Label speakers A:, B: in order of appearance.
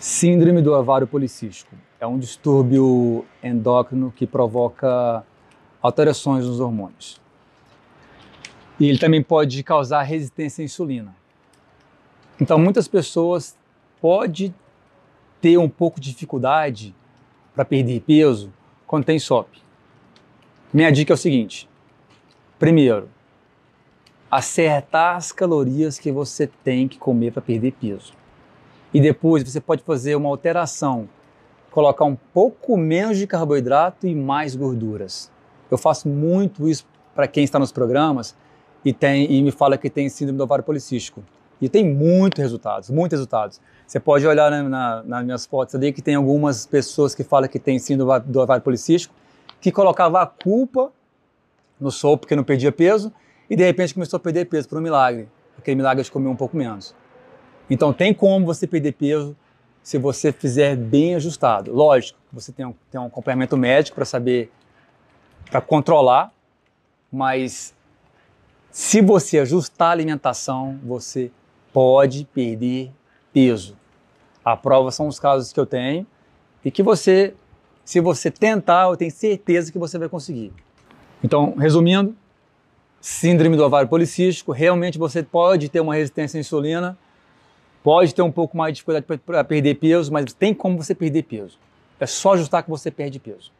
A: Síndrome do ovário policístico é um distúrbio endócrino que provoca alterações nos hormônios. E ele também pode causar resistência à insulina. Então, muitas pessoas podem ter um pouco de dificuldade para perder peso quando tem SOP. Minha dica é o seguinte: primeiro, acertar as calorias que você tem que comer para perder peso. E depois você pode fazer uma alteração, colocar um pouco menos de carboidrato e mais gorduras. Eu faço muito isso para quem está nos programas e, tem, e me fala que tem síndrome do ovário policístico. E tem muitos resultados, muitos resultados. Você pode olhar na, na, nas minhas fotos ali que tem algumas pessoas que falam que tem síndrome do ovário policístico, que colocava a culpa no sol porque não perdia peso e de repente começou a perder peso por um milagre. Aquele milagre de comer um pouco menos. Então tem como você perder peso se você fizer bem ajustado. Lógico, você tem um, tem um acompanhamento médico para saber, para controlar, mas se você ajustar a alimentação, você pode perder peso. A prova são os casos que eu tenho e que você, se você tentar, eu tenho certeza que você vai conseguir. Então, resumindo, síndrome do ovário policístico, realmente você pode ter uma resistência à insulina, Pode ter um pouco mais de dificuldade para perder peso, mas tem como você perder peso. É só ajustar que você perde peso.